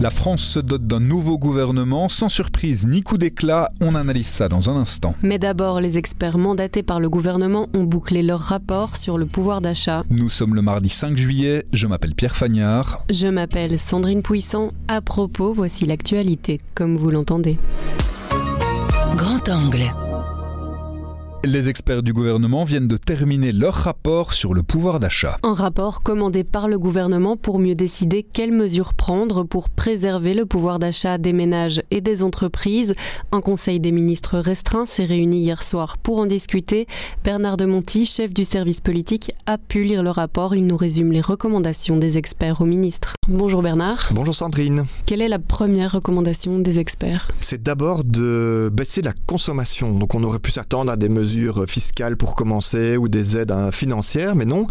La France se dote d'un nouveau gouvernement, sans surprise ni coup d'éclat, on analyse ça dans un instant. Mais d'abord, les experts mandatés par le gouvernement ont bouclé leur rapport sur le pouvoir d'achat. Nous sommes le mardi 5 juillet, je m'appelle Pierre Fagnard. Je m'appelle Sandrine Puissant. À propos, voici l'actualité, comme vous l'entendez. Grand angle. Les experts du gouvernement viennent de terminer leur rapport sur le pouvoir d'achat. Un rapport commandé par le gouvernement pour mieux décider quelles mesures prendre pour préserver le pouvoir d'achat des ménages et des entreprises. Un conseil des ministres restreint s'est réuni hier soir pour en discuter. Bernard de Monti, chef du service politique, a pu lire le rapport. Il nous résume les recommandations des experts au ministre. Bonjour Bernard. Bonjour Sandrine. Quelle est la première recommandation des experts? C'est d'abord de baisser la consommation. Donc on aurait pu s'attendre à des mesures fiscales pour commencer ou des aides hein, financières, mais non.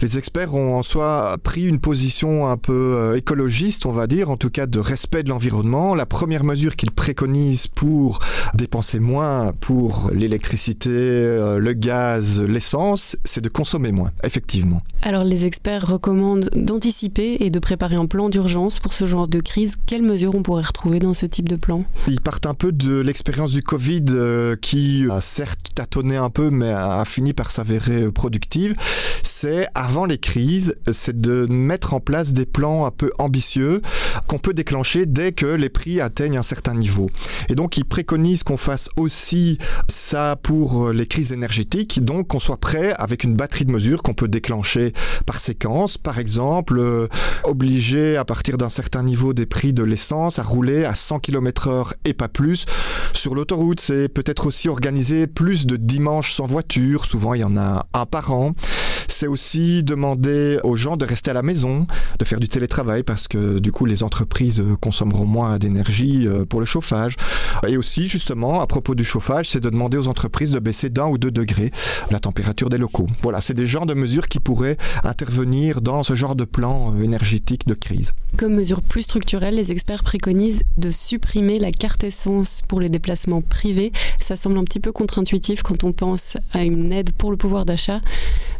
Les experts ont en soi pris une position un peu euh, écologiste, on va dire, en tout cas de respect de l'environnement. La première mesure qu'ils préconisent pour dépenser moins pour l'électricité, euh, le gaz, l'essence, c'est de consommer moins, effectivement. Alors les experts recommandent d'anticiper et de préparer un plan d'urgence pour ce genre de crise. Quelles mesures on pourrait retrouver dans ce type de plan? Ils partent un peu de l'expérience du Covid euh, qui a certes tâtonné un peu mais a fini par s'avérer productive. C'est avant les crises, c'est de mettre en place des plans un peu ambitieux qu'on peut déclencher dès que les prix atteignent un certain niveau. Et donc ils préconisent qu'on fasse aussi ça pour les crises énergétiques, donc qu'on soit prêt avec une batterie de mesures qu'on peut déclencher par séquence. Par exemple, euh, obliger à partir d'un certain niveau des prix de l'essence à rouler à 100 km/h et pas plus sur l'autoroute. C'est peut-être aussi organiser plus de dimanches sans voiture. Souvent, il y en a un par an. C'est aussi demander aux gens de rester à la maison, de faire du télétravail parce que du coup les entreprises consommeront moins d'énergie euh, pour le chauffage. Et aussi justement à propos du chauffage, c'est de demander aux entreprises de baisser d'un ou deux degrés la température des locaux. Voilà, c'est des genres de mesures qui pourraient intervenir dans ce genre de plan euh, énergétique de crise. Comme mesure plus structurelle, les experts préconisent de supprimer la carte essence pour les déplacements privés. Ça semble un petit peu contre-intuitif quand on pense à une aide pour le pouvoir d'achat.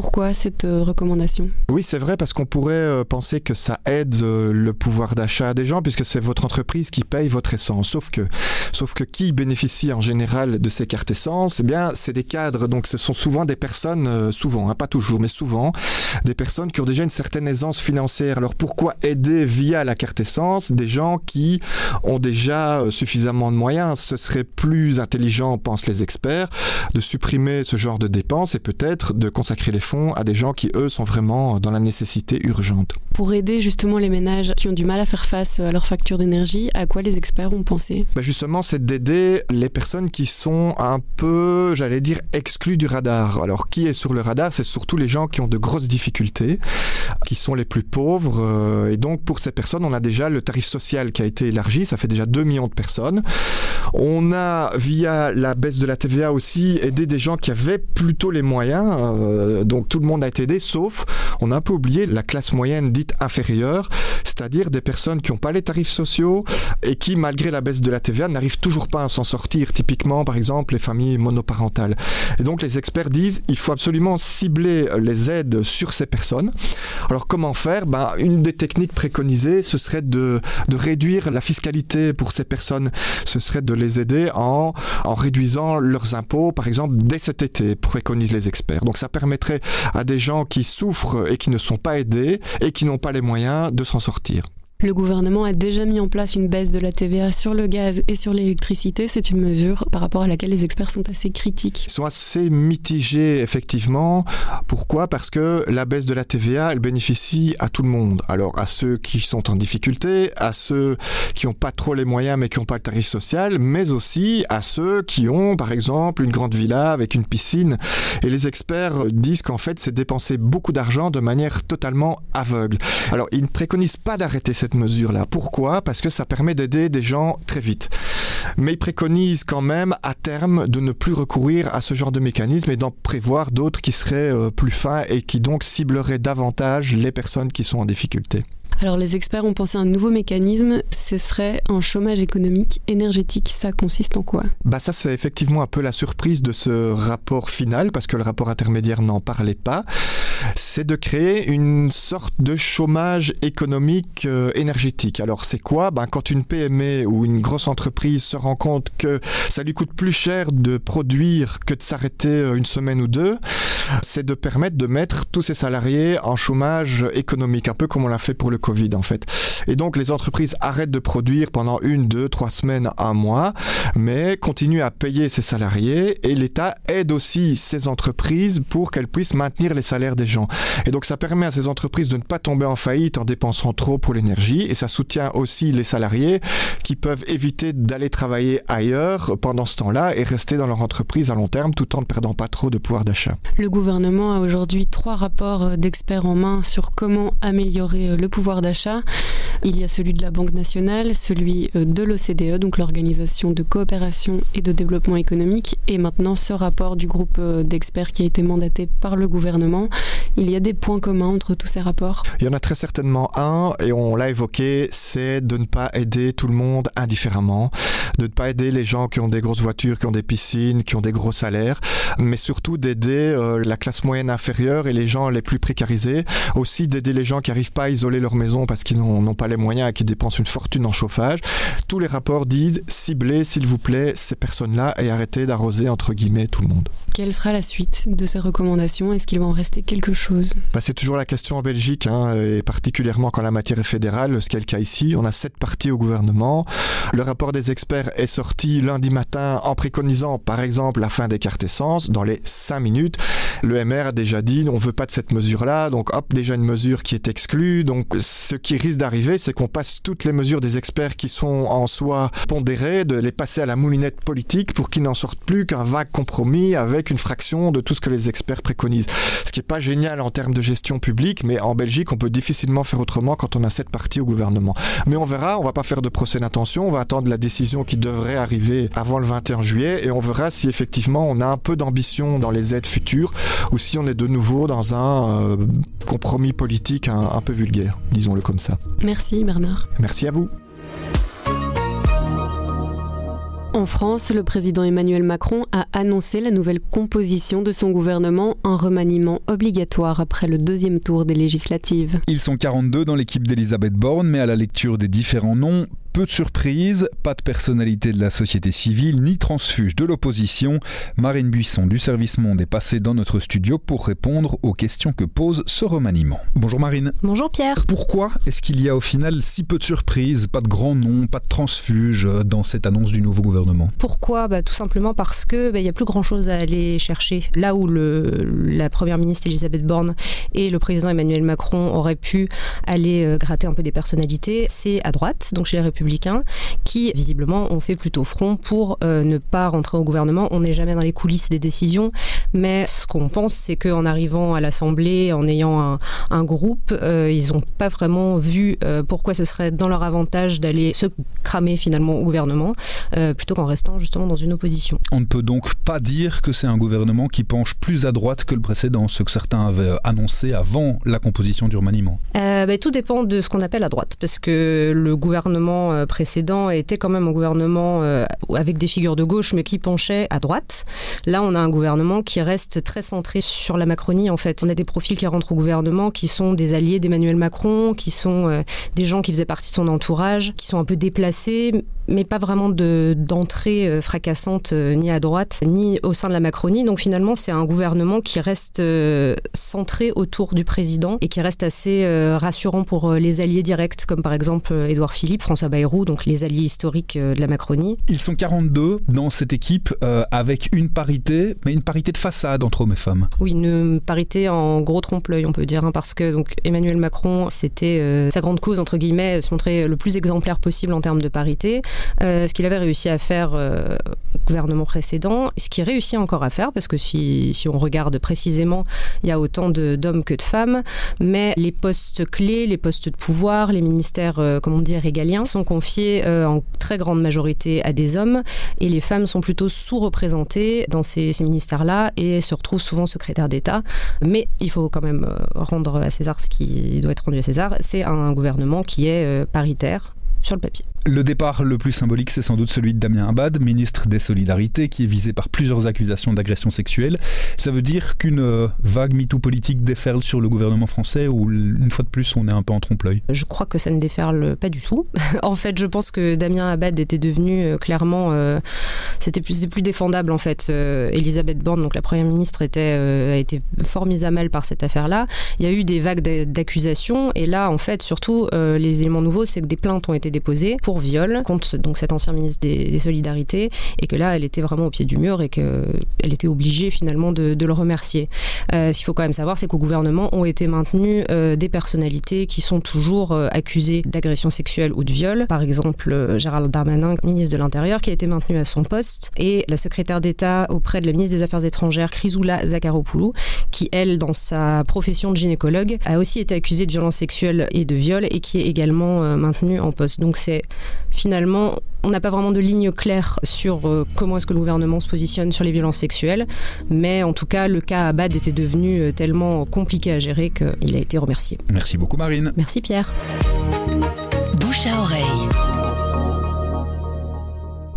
Pourquoi cette euh, recommandation? Oui, c'est vrai parce qu'on pourrait euh, penser que ça aide euh, le pouvoir d'achat des gens puisque c'est votre entreprise qui paye votre essence. Sauf que, sauf que qui bénéficie en général de ces cartes essence? Eh bien, c'est des cadres. Donc, ce sont souvent des personnes, souvent, hein, pas toujours, mais souvent, des personnes qui ont déjà une certaine aisance financière. Alors, pourquoi aider via la carte essence des gens qui ont déjà suffisamment de moyens? Ce serait plus intelligent, pensent les experts, de supprimer ce genre de dépenses et peut-être de consacrer les à des gens qui, eux, sont vraiment dans la nécessité urgente. Pour aider justement les ménages qui ont du mal à faire face à leurs factures d'énergie, à quoi les experts ont pensé? Bah Justement, c'est d'aider les personnes qui sont un peu, j'allais dire, exclues du radar. Alors, qui est sur le radar? C'est surtout les gens qui ont de grosses difficultés, qui sont les plus pauvres. Euh, et donc, pour ces personnes, on a déjà le tarif social qui a été élargi. Ça fait déjà 2 millions de personnes. On a, via la baisse de la TVA aussi, aidé des gens qui avaient plutôt les moyens. Euh, donc tout le monde a été aidé, sauf on a un peu oublié la classe moyenne dite inférieure, c'est-à-dire des personnes qui n'ont pas les tarifs sociaux et qui, malgré la baisse de la TVA, n'arrivent toujours pas à s'en sortir. Typiquement, par exemple, les familles monoparentales. Et donc les experts disent il faut absolument cibler les aides sur ces personnes. Alors comment faire? Ben, Une des techniques préconisées, ce serait de, de réduire la fiscalité pour ces personnes. Ce serait de les aider en, en réduisant leurs impôts, par exemple, dès cet été, préconisent les experts. Donc ça permettrait à des gens qui souffrent et qui ne sont pas aidés et qui n'ont pas les moyens de s'en sortir investir. Le gouvernement a déjà mis en place une baisse de la TVA sur le gaz et sur l'électricité. C'est une mesure par rapport à laquelle les experts sont assez critiques. Ils sont assez mitigés, effectivement. Pourquoi? Parce que la baisse de la TVA, elle bénéficie à tout le monde. Alors à ceux qui sont en difficulté, à ceux qui n'ont pas trop les moyens mais qui n'ont pas le tarif social, mais aussi à ceux qui ont, par exemple, une grande villa avec une piscine. Et les experts disent qu'en fait, c'est dépenser beaucoup d'argent de manière totalement aveugle. Alors ils ne préconisent pas d'arrêter cette cette mesure-là. Pourquoi? Parce que ça permet d'aider des gens très vite. Mais il préconise quand même à terme de ne plus recourir à ce genre de mécanisme et d'en prévoir d'autres qui seraient euh, plus fins et qui donc cibleraient davantage les personnes qui sont en difficulté. Alors les experts ont pensé à un nouveau mécanisme, ce serait un chômage économique énergétique. Ça consiste en quoi? Bah ça c'est effectivement un peu la surprise de ce rapport final parce que le rapport intermédiaire n'en parlait pas. C'est de créer une sorte de chômage économique euh, énergétique. Alors c'est quoi? Ben, Quand une PME ou une grosse entreprise se rend compte que ça lui coûte plus cher de produire que de s'arrêter euh, une semaine ou deux, c'est de permettre de mettre tous ses salariés en chômage économique, un peu comme on l'a fait pour le Covid en fait. Et donc les entreprises arrêtent de produire pendant une, deux, trois semaines, un mois, mais continuent à payer ses salariés et l'État aide aussi ces entreprises pour qu'elles puissent maintenir les salaires des gens. Et donc ça permet à ces entreprises de ne pas tomber en faillite en dépensant trop pour l'énergie et ça soutient aussi les salariés qui peuvent éviter d'aller travailler ailleurs pendant ce temps-là et rester dans leur entreprise à long terme tout en ne perdant pas trop de pouvoir d'achat. Gouvernement a aujourd'hui trois rapports d'experts en main sur comment améliorer le pouvoir d'achat. Il y a celui de la Banque nationale, celui euh, de l'OCDE, donc l'Organisation de coopération et de développement économique, et maintenant ce rapport du groupe euh, d'experts qui a été mandaté par le gouvernement. Il y a des points communs entre tous ces rapports Il y en a très certainement un, et on l'a évoqué, c'est de ne pas aider tout le monde indifféremment, de ne pas aider les gens qui ont des grosses voitures, qui ont des piscines, qui ont des gros salaires, mais surtout d'aider euh, la classe moyenne inférieure et les gens les plus précarisés, aussi d'aider les gens qui n'arrivent pas à isoler leur maison parce qu'ils n'ont pas les moyens et qui dépensent une fortune en chauffage. Tous les rapports disent ciblez s'il vous plaît ces personnes-là et arrêtez d'arroser entre guillemets tout le monde. Quelle sera la suite de ces recommandations? Est-ce qu'il va en rester quelque chose? Bah, C'est toujours la question en Belgique, hein, et particulièrement quand la matière est fédérale, ce qui est le cas ici. On a sept partis au gouvernement. Le rapport des experts est sorti lundi matin en préconisant par exemple la fin des cartes essence dans les cinq minutes. Le MR a déjà dit on ne veut pas de cette mesure-là, donc hop, déjà une mesure qui est exclue. Donc ce qui risque d'arriver, c'est qu'on passe toutes les mesures des experts qui sont en soi pondérées, de les passer à la moulinette politique pour qu'ils n'en sortent plus qu'un vague compromis avec une fraction de tout ce que les experts préconisent. Ce qui n'est pas génial en termes de gestion publique, mais en Belgique, on peut difficilement faire autrement quand on a cette partie au gouvernement. Mais on verra, on va pas faire de procès d'intention, on va attendre la décision qui devrait arriver avant le 21 juillet et on verra si effectivement on a un peu d'ambition dans les aides futures ou si on est de nouveau dans un euh, compromis politique un peu vulgaire, disons-le comme ça. Merci Bernard. Merci à vous. En France, le président Emmanuel Macron a annoncé la nouvelle composition de son gouvernement, un remaniement obligatoire après le deuxième tour des législatives. Ils sont 42 dans l'équipe d'Elisabeth Borne, mais à la lecture des différents noms, peu de surprises, pas de personnalité de la société civile ni transfuge de l'opposition. Marine Buisson du Service Monde est passée dans notre studio pour répondre aux questions que pose ce remaniement. Bonjour Marine. Bonjour Pierre. Pourquoi est-ce qu'il y a au final si peu de surprises, pas de grands noms, pas de transfuge dans cette annonce du nouveau gouvernement? Pourquoi? Bah, Tout simplement parce que bah, il y a plus grand-chose à aller chercher. Là où le, la première ministre Elisabeth Borne et le président Emmanuel Macron auraient pu aller euh, gratter un peu des personnalités, c'est à droite, donc chez les Républicains républicains qui visiblement ont fait plutôt front pour euh, ne pas rentrer au gouvernement. On n'est jamais dans les coulisses des décisions, mais ce qu'on pense, c'est qu'en arrivant à l'Assemblée, en ayant un, groupe, euh, ils n'ont pas vraiment vu euh, pourquoi ce serait dans leur avantage d'aller se cramer finalement au gouvernement, plutôt qu'en restant justement dans une opposition. On ne peut donc pas dire que c'est un gouvernement qui penche plus à droite que le précédent, ce que certains avaient annoncé avant la composition du remaniement. Ben, tout dépend de ce qu'on appelle à droite, parce que le gouvernement euh, précédent était quand même un gouvernement euh, avec des figures de gauche, mais qui penchait à droite. Là, on a un gouvernement qui reste très centré sur la Macronie. En fait, on a des profils qui rentrent au gouvernement, qui sont des alliés d'Emmanuel Macron, qui sont euh, des gens qui faisaient partie de son entourage, qui sont un peu déplacés, mais pas vraiment d'entrée fracassante ni à droite, ni au sein de la Macronie. Donc finalement, c'est un gouvernement qui reste centré autour du président et qui reste assez rassurant pour les alliés directs, comme par exemple Édouard Philippe, François Bayrou donc les alliés historiques euh, de la Macronie. Ils sont 42 dans cette équipe euh, avec une parité, mais une parité de façade entre hommes et femmes. Oui, une parité en gros trompe-l'œil, on peut dire, hein, parce que donc Emmanuel Macron, c'était euh, sa grande cause entre guillemets, se montrer le plus exemplaire possible en termes de parité. Euh, ce qu'il avait réussi à faire euh, au gouvernement précédent, ce qu'il réussit encore à faire, parce que si, si on regarde précisément, il y a autant d'hommes que de femmes, mais les postes clés, les postes de pouvoir, les ministères, euh, comment dire, régaliens, sont confiés euh, en très grande majorité à des hommes, et les femmes sont plutôt sous-représentées dans ces, ces ministères-là et se retrouvent souvent secrétaires d'État. Mais il faut quand même euh, rendre à César ce qui doit être rendu à César. C'est un gouvernement qui est euh, paritaire sur le papier. Le départ le plus symbolique, c'est sans doute celui de Damien Abad, ministre des Solidarités, qui est visé par plusieurs accusations d'agression sexuelle. Ça veut dire qu'une euh, vague MeToo politique déferle sur le gouvernement français ou une fois de plus, on est un peu en trompe-l'œil? Je crois que ça ne déferle pas du tout. en fait, je pense que Damien Abad était devenu euh, clairement... Euh, c'était plus, plus défendable en fait. Euh, Elisabeth Borne, donc la première ministre, était, euh, a été fort mise à mal par cette affaire-là. Il y a eu des vagues d'accusations et là, en fait, surtout, euh, les éléments nouveaux, c'est que des plaintes ont été déposées pour viol contre donc cet ancien ministre des, Solidarités et que là, elle était vraiment au pied du mur et qu'elle était obligée finalement de, de le remercier. Ce qu'il faut quand même savoir, c'est qu'au gouvernement ont été maintenues des personnalités qui sont toujours accusées d'agression sexuelle ou de viol. Par exemple, Gérald Darmanin, ministre de l'Intérieur, qui a été maintenu à son poste, et la secrétaire d'État auprès de la ministre des Affaires étrangères, Chrysoula Zakharopoulou, qui, elle, dans sa profession de gynécologue, a aussi été accusée de violence sexuelle et de viol et qui est également euh, maintenue en poste. Donc c'est finalement, on n'a pas vraiment de ligne claire sur euh, comment est-ce que le gouvernement se positionne sur les violences sexuelles, mais en tout cas, le cas Abad était devenu euh, tellement compliqué à gérer qu'il a été remercié. Merci beaucoup Marine. Merci Pierre. Bouche à oreille.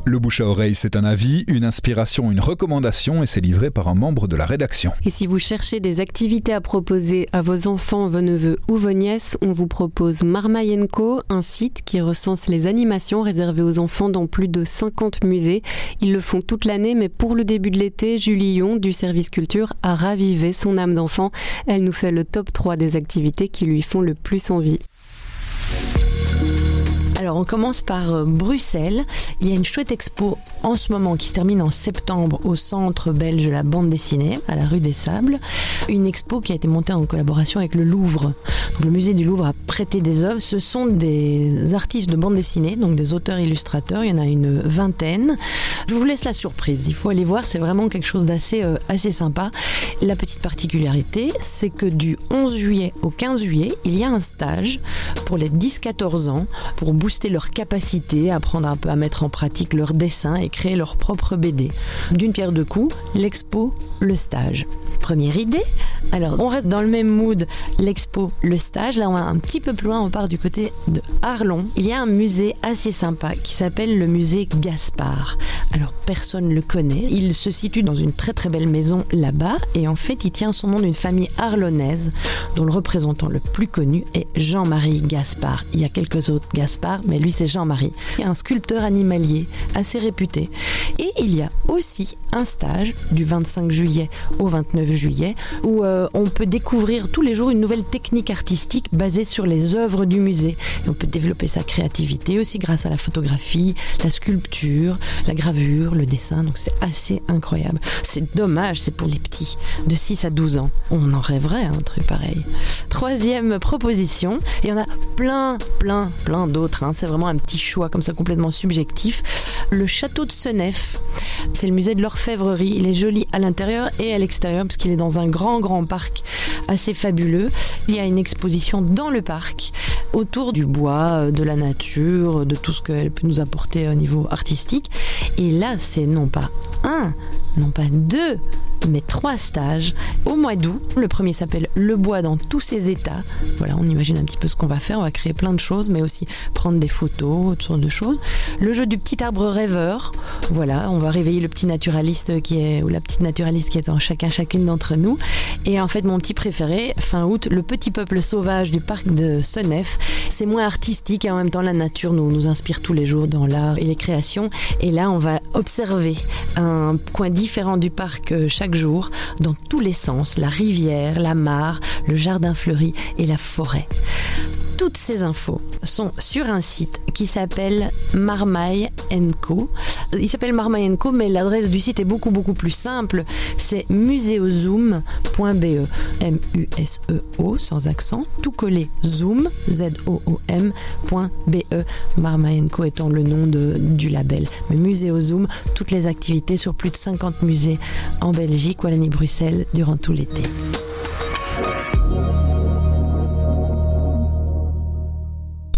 Le bouche à oreille, c'est un avis, une inspiration, une recommandation et c'est livré par un membre de la rédaction. Et si vous cherchez des activités à proposer à vos enfants, vos neveux ou vos nièces, on vous propose Marmayenko, un site qui recense les animations réservées aux enfants dans plus de 50 musées. Ils le font toute l'année, mais pour le début de l'été, Julie Yon du service culture a ravivé son âme d'enfant. Elle nous fait le top 3 des activités qui lui font le plus envie. On commence par euh, Bruxelles. Il y a une chouette expo en ce moment qui se termine en septembre au centre belge de la bande dessinée à la rue des Sables. Une expo qui a été montée en collaboration avec le Louvre. Le musée du Louvre a prêté des œuvres. Ce sont des artistes de bande dessinée, donc des auteurs illustrateurs. Il y en a une vingtaine. Je vous laisse la surprise. Il faut aller voir. C'est vraiment quelque chose d'assez euh, sympa. La petite particularité, c'est que du 11 juillet au 15 juillet, il y a un stage pour les 10-14 ans pour booster leur capacité, apprendre un peu à mettre en pratique leur dessin et créer leur propre BD. D'une pierre deux coups, l'expo, le stage. Première idée Alors, on reste dans le même mood, l'expo, le stage. Là, on va un petit peu plus loin, on part du côté de Arlon. Il y a un musée assez sympa qui s'appelle le musée Gaspard. Alors, personne ne le connaît. Il se situe dans une très très belle maison là-bas et en fait, il tient son nom d'une famille arlonnaise dont le représentant le plus connu est Jean-Marie Gaspard. Il y a quelques autres Gaspard, mais lui c'est Jean-Marie, un sculpteur animalier assez réputé. Et il y a aussi un stage du 25 juillet au 29 juillet où euh, on peut découvrir tous les jours une nouvelle technique artistique basée sur les œuvres du musée. Et on peut développer sa créativité aussi grâce à la photographie, la sculpture, la gravure, le dessin. Donc c'est assez incroyable. C'est dommage, c'est pour les petits de 6 à 12 ans. On en rêverait un truc pareil. Troisième proposition, il y en a plein, plein, plein d'autres. Hein. C'est vraiment un petit choix comme ça complètement subjectif. Le château de Senef, c'est le musée de l'orfèvrerie. Il est joli à l'intérieur et à l'extérieur parce qu'il est dans un grand, grand parc assez fabuleux. Il y a une exposition dans le parc autour du bois, de la nature, de tout ce qu'elle peut nous apporter au niveau artistique. Et là, c'est non pas un, non pas deux, mais trois stages au mois d'août. Le premier s'appelle Le bois dans tous ses états. Voilà, on imagine un petit peu ce qu'on va faire. On va créer plein de choses, mais aussi prendre des photos, toutes sortes de choses. Le jeu du petit arbre rêveur. Voilà, on va réveiller le petit naturaliste qui est, ou la petite naturaliste qui est en chacun, chacune d'entre nous. Et en fait, mon petit préféré, fin août, le petit peuple sauvage du parc de Senef. C'est moins artistique et en même temps, la nature nous, nous inspire tous les jours dans l'art et les créations. Et là, on va observer un coin différent du parc jour, dans tous les sens, la rivière, la mare, le jardin fleuri et la forêt. Toutes ces infos sont sur un site qui s'appelle Marmaille Co. Il s'appelle Marmaille Co, mais l'adresse du site est beaucoup beaucoup plus simple. C'est museozoom.be. M-U-S-E-O sans accent, tout collé zoom, Z-O-O-M.be. Marmaille Co étant le nom du label. Mais Muséozoom, toutes les activités sur plus de 50 musées en Belgique, Wallonie, Bruxelles durant tout l'été.